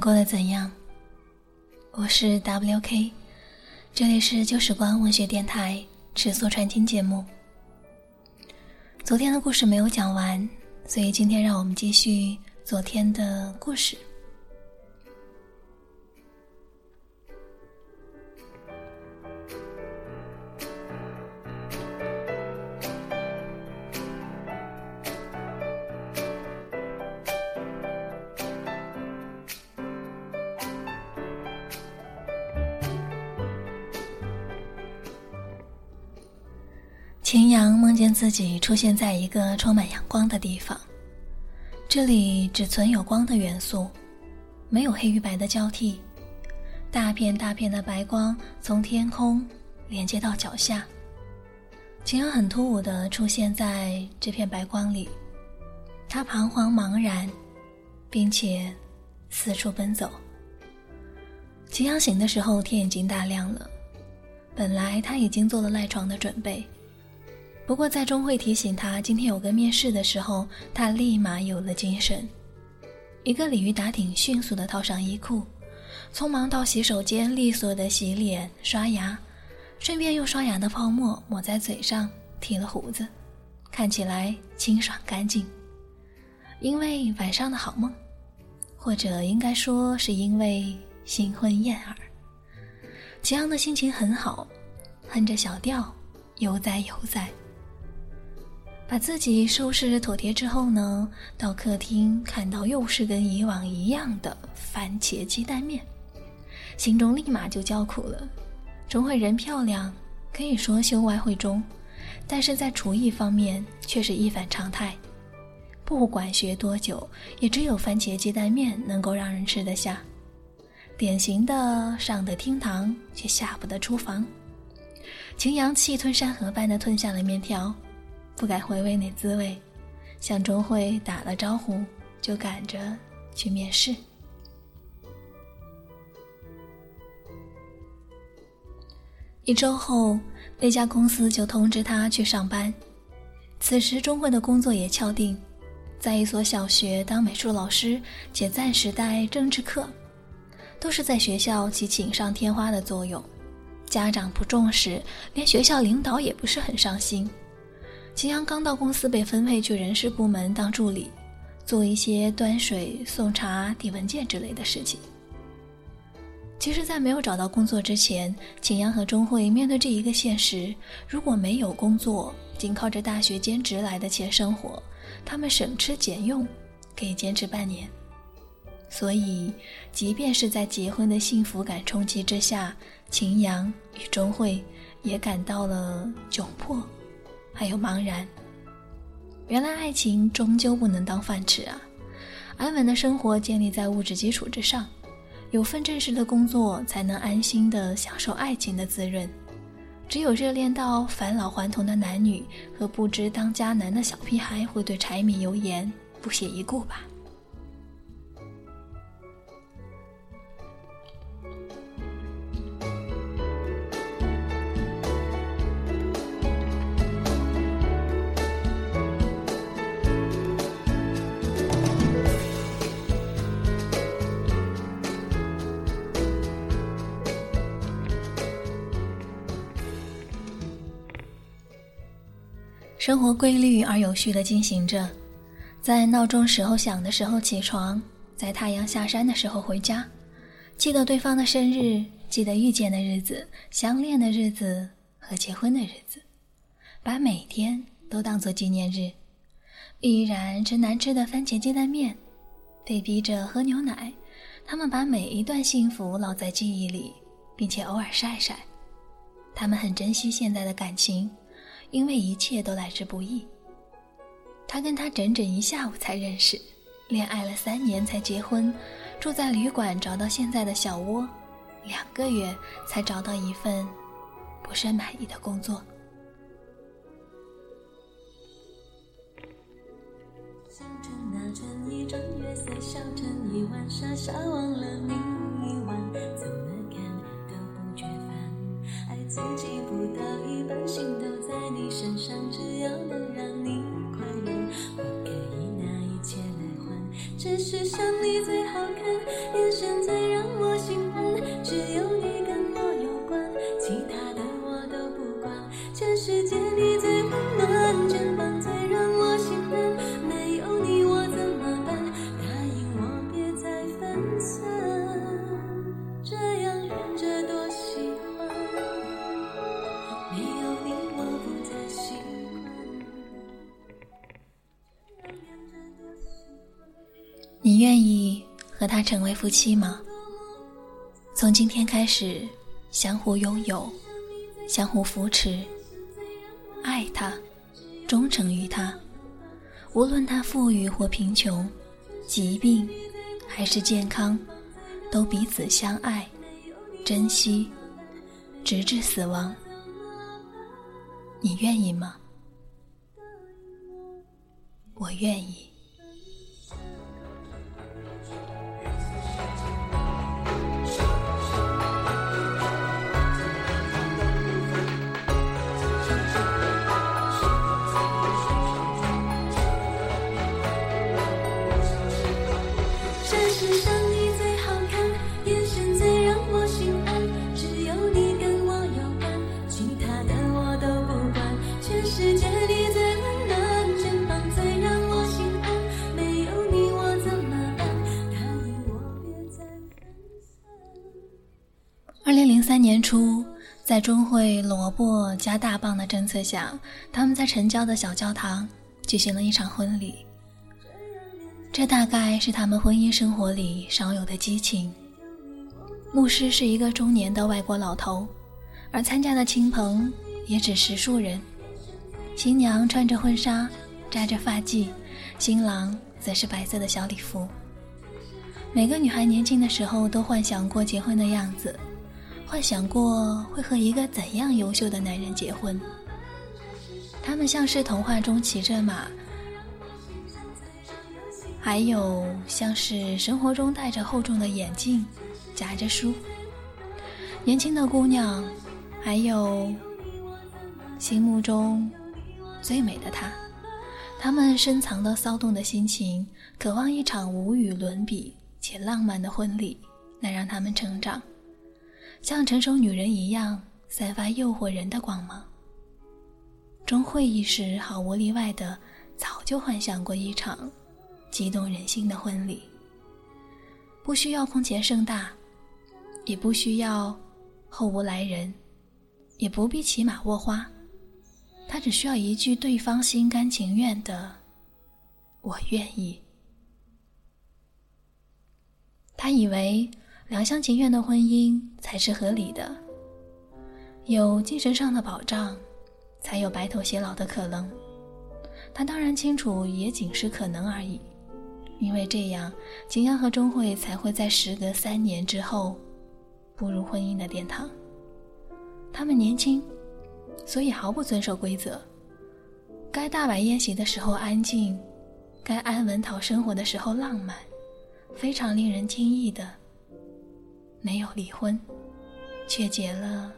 过得怎样？我是 WK，这里是旧时光文学电台尺素传听节目。昨天的故事没有讲完，所以今天让我们继续昨天的故事。秦阳梦见自己出现在一个充满阳光的地方，这里只存有光的元素，没有黑与白的交替。大片大片的白光从天空连接到脚下，秦阳很突兀地出现在这片白光里，他彷徨茫然，并且四处奔走。秦阳醒的时候，天已经大亮了，本来他已经做了赖床的准备。不过，在钟慧提醒他今天有个面试的时候，他立马有了精神。一个鲤鱼打挺，迅速地套上衣裤，匆忙到洗手间，利索地洗脸、刷牙，顺便用刷牙的泡沫抹在嘴上，剃了胡子，看起来清爽干净。因为晚上的好梦，或者应该说是因为新婚燕尔，齐昂的心情很好，哼着小调，悠哉悠哉。把自己收拾妥帖之后呢，到客厅看到又是跟以往一样的番茄鸡蛋面，心中立马就叫苦了。钟慧人漂亮，可以说秀外慧中，但是在厨艺方面却是一反常态。不管学多久，也只有番茄鸡蛋面能够让人吃得下。典型的上得厅堂，却下不得厨房。秦阳气吞山河般的吞下了面条。不敢回味那滋味，向钟慧打了招呼，就赶着去面试。一周后，那家公司就通知他去上班。此时，钟慧的工作也敲定，在一所小学当美术老师，且暂时带政治课，都是在学校起锦上添花的作用。家长不重视，连学校领导也不是很上心。秦阳刚到公司，被分配去人事部门当助理，做一些端水、送茶、递文件之类的事情。其实，在没有找到工作之前，秦阳和钟慧面对这一个现实：如果没有工作，仅靠着大学兼职来的钱生活，他们省吃俭用，可以坚持半年。所以，即便是在结婚的幸福感冲击之下，秦阳与钟慧也感到了窘迫。还有茫然。原来爱情终究不能当饭吃啊！安稳的生活建立在物质基础之上，有份正式的工作才能安心的享受爱情的滋润。只有热恋到返老还童的男女和不知当家难的小屁孩会对柴米油盐不屑一顾吧。生活规律而有序地进行着，在闹钟时候响的时候起床，在太阳下山的时候回家，记得对方的生日，记得遇见的日子、相恋的日子和结婚的日子，把每天都当作纪念日。依然吃难吃的番茄鸡蛋面，被逼着喝牛奶，他们把每一段幸福烙在记忆里，并且偶尔晒晒。他们很珍惜现在的感情。因为一切都来之不易。他跟他整整一下午才认识，恋爱了三年才结婚，住在旅馆找到现在的小窝，两个月才找到一份不甚满意的工作。自己不到一半，心都。你身上，只要能让你快乐，我可以拿一切来换。只是想成为夫妻吗？从今天开始，相互拥有，相互扶持，爱他，忠诚于他，无论他富裕或贫穷，疾病还是健康，都彼此相爱，珍惜，直至死亡。你愿意吗？我愿意。二零零三年初，在钟会萝卜加大棒的政策下，他们在城郊的小教堂举行了一场婚礼。这大概是他们婚姻生活里少有的激情。牧师是一个中年的外国老头，而参加的亲朋也只十数人。新娘穿着婚纱，扎着发髻，新郎则是白色的小礼服。每个女孩年轻的时候都幻想过结婚的样子，幻想过会和一个怎样优秀的男人结婚。他们像是童话中骑着马，还有像是生活中戴着厚重的眼镜，夹着书。年轻的姑娘，还有心目中最美的她，他们深藏的骚动的心情，渴望一场无与伦比且浪漫的婚礼，来让他们成长，像成熟女人一样散发诱惑人的光芒。钟会一时毫无例外的早就幻想过一场激动人心的婚礼，不需要空前盛大，也不需要后无来人，也不必骑马握花，他只需要一句对方心甘情愿的“我愿意”。他以为两厢情愿的婚姻才是合理的，有精神上的保障，才有白头偕老的可能。他当然清楚，也仅是可能而已，因为这样，景阳和钟会才会在时隔三年之后步入婚姻的殿堂。他们年轻，所以毫不遵守规则，该大摆宴席的时候安静，该安稳讨生活的时候浪漫，非常令人惊异的，没有离婚，却结了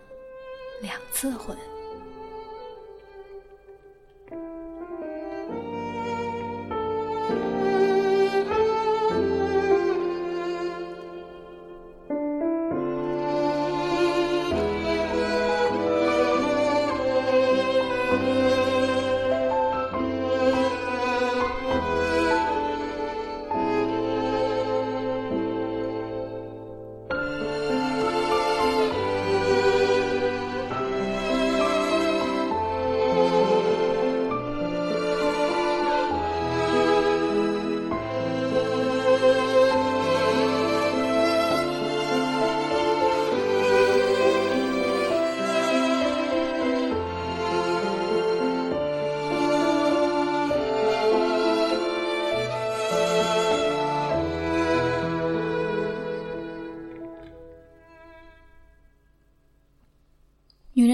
两次婚。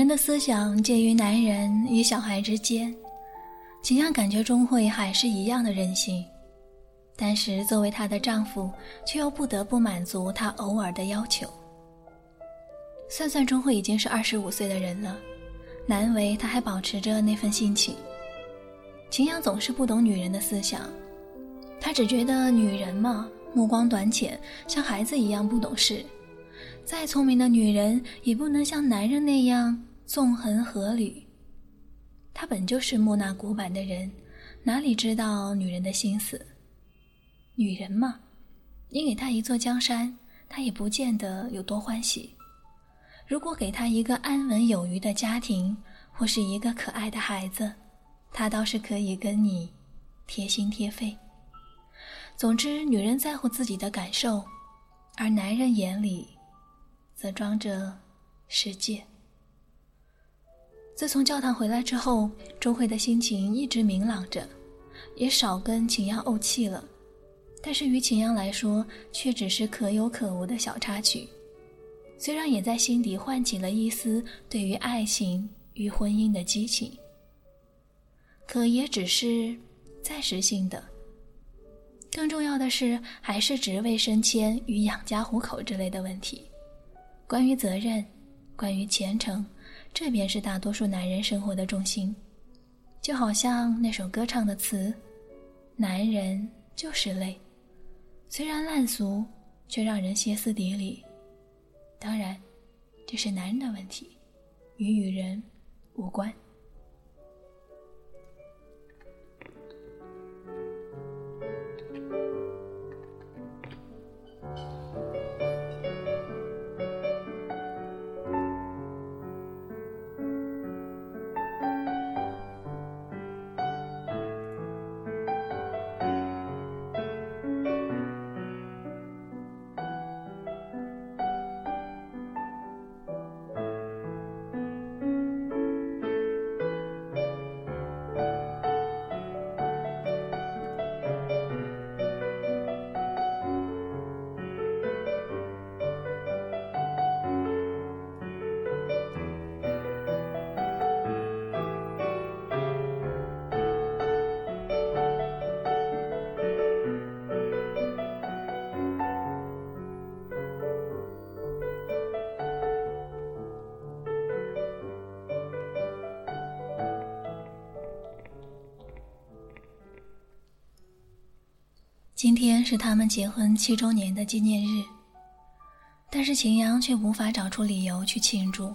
的思想介于男人与小孩之间，秦阳感觉钟会还是一样的任性，但是作为她的丈夫，却又不得不满足她偶尔的要求。算算钟会已经是二十五岁的人了，难为她还保持着那份性情。秦阳总是不懂女人的思想，他只觉得女人嘛，目光短浅，像孩子一样不懂事。再聪明的女人，也不能像男人那样纵横阖闾。他本就是木讷古板的人，哪里知道女人的心思？女人嘛，你给她一座江山，她也不见得有多欢喜。如果给她一个安稳有余的家庭，或是一个可爱的孩子，她倒是可以跟你贴心贴肺。总之，女人在乎自己的感受，而男人眼里则装着世界。自从教堂回来之后，周慧的心情一直明朗着，也少跟秦阳怄气了。但是于秦阳来说，却只是可有可无的小插曲。虽然也在心底唤起了一丝对于爱情与婚姻的激情，可也只是暂时性的。更重要的是，还是职位升迁与养家糊口之类的问题。关于责任，关于前程，这便是大多数男人生活的重心。就好像那首歌唱的词：“男人就是累。”虽然烂俗，却让人歇斯底里。当然，这是男人的问题，与女人无关。今天是他们结婚七周年的纪念日，但是秦阳却无法找出理由去庆祝。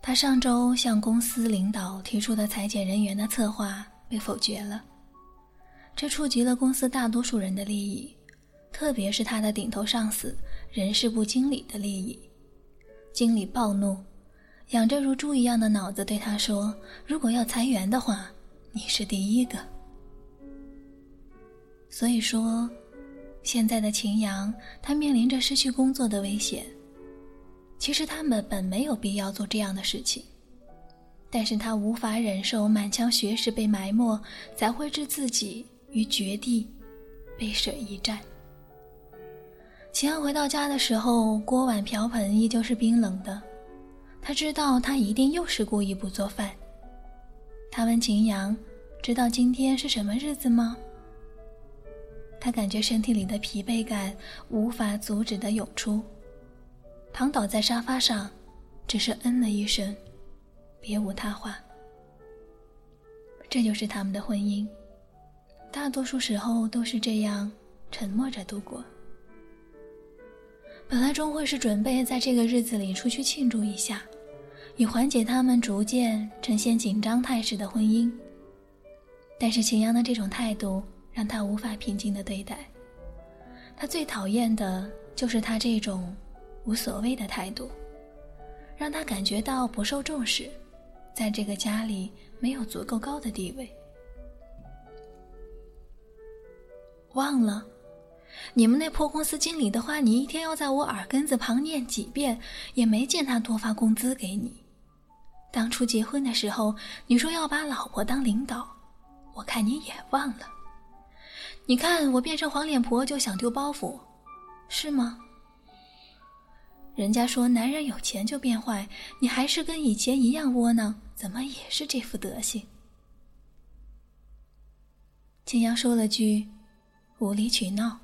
他上周向公司领导提出的裁减人员的策划被否决了，这触及了公司大多数人的利益，特别是他的顶头上司人事部经理的利益。经理暴怒，养着如猪一样的脑子对他说：“如果要裁员的话，你是第一个。”所以说，现在的秦阳，他面临着失去工作的危险。其实他们本没有必要做这样的事情，但是他无法忍受满腔学识被埋没，才会置自己于绝地，背水一战。秦阳回到家的时候，锅碗瓢盆依旧是冰冷的，他知道他一定又是故意不做饭。他问秦阳：“知道今天是什么日子吗？”他感觉身体里的疲惫感无法阻止的涌出，躺倒在沙发上，只是嗯了一声，别无他话。这就是他们的婚姻，大多数时候都是这样沉默着度过。本来钟会是准备在这个日子里出去庆祝一下，以缓解他们逐渐呈现紧张态势的婚姻，但是秦阳的这种态度。让他无法平静的对待。他最讨厌的就是他这种无所谓的态度，让他感觉到不受重视，在这个家里没有足够高的地位。忘了，你们那破公司经理的话，你一天要在我耳根子旁念几遍，也没见他多发工资给你。当初结婚的时候，你说要把老婆当领导，我看你也忘了。你看我变成黄脸婆就想丢包袱，是吗？人家说男人有钱就变坏，你还是跟以前一样窝囊，怎么也是这副德行？青阳说了句“无理取闹”，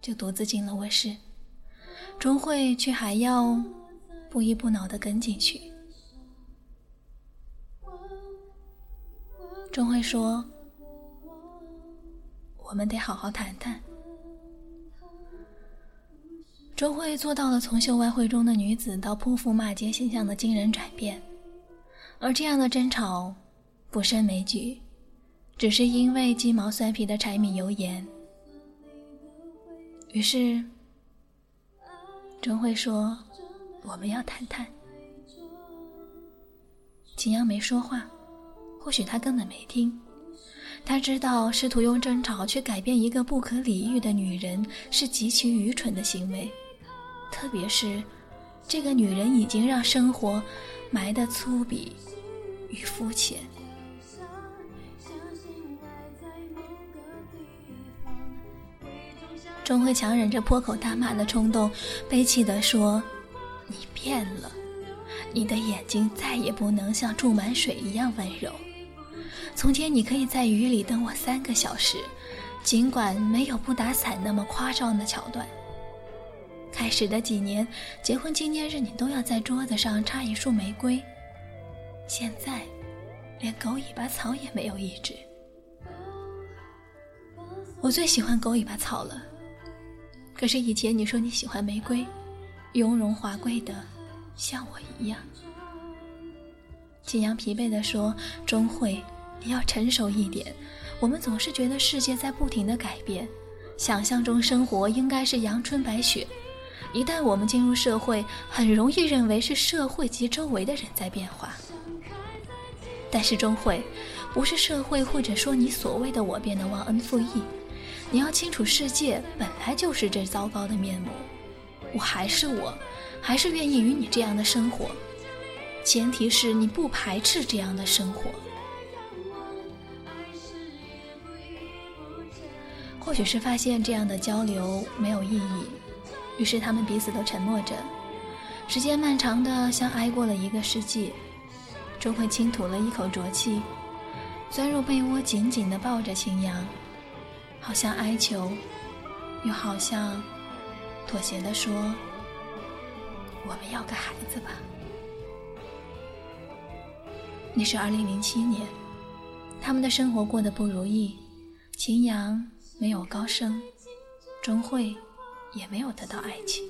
就独自进了卧室，钟慧却还要不依不挠的跟进去。钟慧说。我们得好好谈谈。周慧做到了从秀外慧中的女子到泼妇骂街形象的惊人转变，而这样的争吵不胜枚举，只是因为鸡毛蒜皮的柴米油盐。于是，周慧说：“我们要谈谈。”秦阳没说话，或许他根本没听。他知道，试图用争吵去改变一个不可理喻的女人是极其愚蠢的行为。特别是，这个女人已经让生活埋得粗鄙与肤浅。钟慧强忍着破口大骂的冲动，悲泣地说：“你变了，你的眼睛再也不能像注满水一样温柔。从前你可以在雨里等我三个小时，尽管没有不打伞那么夸张的桥段。”开始的几年，结婚纪念日你都要在桌子上插一束玫瑰。现在，连狗尾巴草也没有一只。我最喜欢狗尾巴草了。可是以前你说你喜欢玫瑰，雍容华贵的，像我一样。景阳疲惫地说：“钟慧，你要成熟一点。我们总是觉得世界在不停的改变，想象中生活应该是阳春白雪。”一旦我们进入社会，很容易认为是社会及周围的人在变化。但是钟慧，不是社会或者说你所谓的我变得忘恩负义。你要清楚，世界本来就是这糟糕的面目。我还是我，还是愿意与你这样的生活，前提是你不排斥这样的生活。或许是发现这样的交流没有意义。于是他们彼此都沉默着，时间漫长的像挨过了一个世纪。周慧清吐了一口浊气，钻入被窝，紧紧地抱着秦阳，好像哀求，又好像妥协地说：“我们要个孩子吧。”那是二零零七年，他们的生活过得不如意，秦阳没有高升，终会。也没有得到爱情。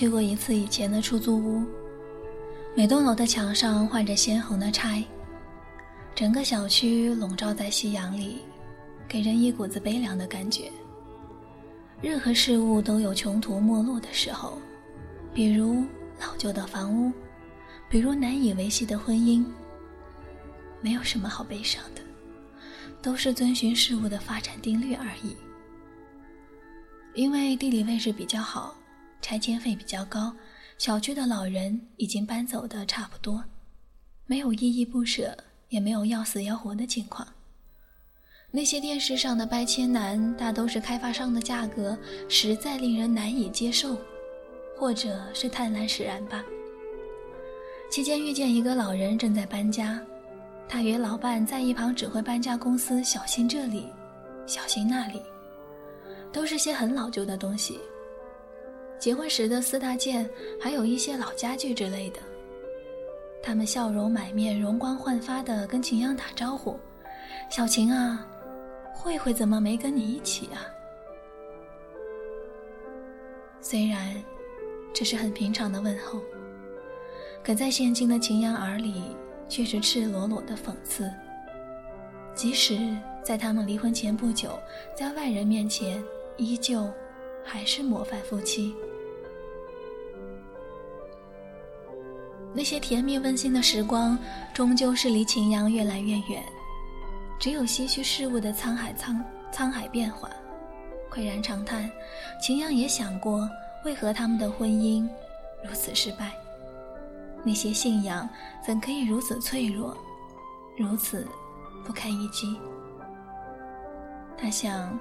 去过一次以前的出租屋，每栋楼的墙上换着鲜红的钗，整个小区笼罩在夕阳里，给人一股子悲凉的感觉。任何事物都有穷途末路的时候，比如老旧的房屋，比如难以维系的婚姻，没有什么好悲伤的，都是遵循事物的发展定律而已。因为地理位置比较好。拆迁费比较高，小区的老人已经搬走的差不多，没有依依不舍，也没有要死要活的情况。那些电视上的搬迁难，大都是开发商的价格实在令人难以接受，或者是贪婪使然吧。期间遇见一个老人正在搬家，他与老伴在一旁指挥搬家公司小心这里，小心那里，都是些很老旧的东西。结婚时的四大件，还有一些老家具之类的。他们笑容满面、容光焕发的跟秦阳打招呼：“小秦啊，慧慧怎么没跟你一起啊？”虽然这是很平常的问候，可在现今的秦阳耳里却是赤裸裸的讽刺。即使在他们离婚前不久，在外人面前依旧还是模范夫妻。那些甜蜜温馨的时光，终究是离秦阳越来越远。只有唏嘘事物的沧海沧沧海变化，喟然长叹。秦阳也想过，为何他们的婚姻如此失败？那些信仰怎可以如此脆弱，如此不堪一击？他想，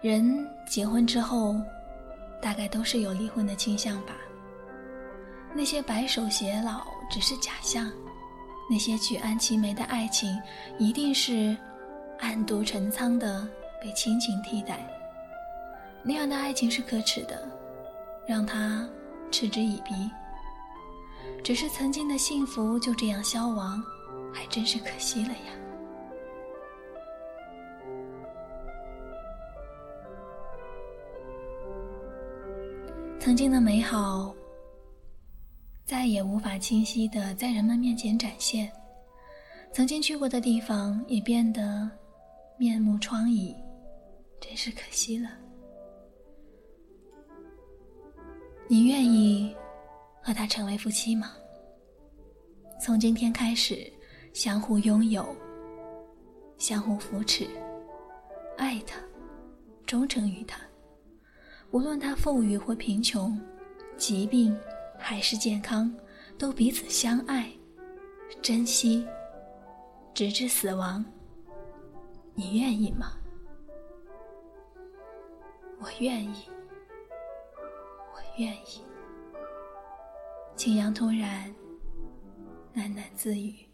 人结婚之后，大概都是有离婚的倾向吧。那些白首偕老只是假象，那些举案齐眉的爱情，一定是暗度陈仓的被亲情替代。那样的爱情是可耻的，让他嗤之以鼻。只是曾经的幸福就这样消亡，还真是可惜了呀。曾经的美好，再也无法清晰的在人们面前展现；曾经去过的地方，也变得面目疮痍，真是可惜了。你愿意和他成为夫妻吗？从今天开始，相互拥有，相互扶持，爱他，忠诚于他。无论他富裕或贫穷，疾病还是健康，都彼此相爱、珍惜，直至死亡。你愿意吗？我愿意，我愿意。青阳突然喃喃自语。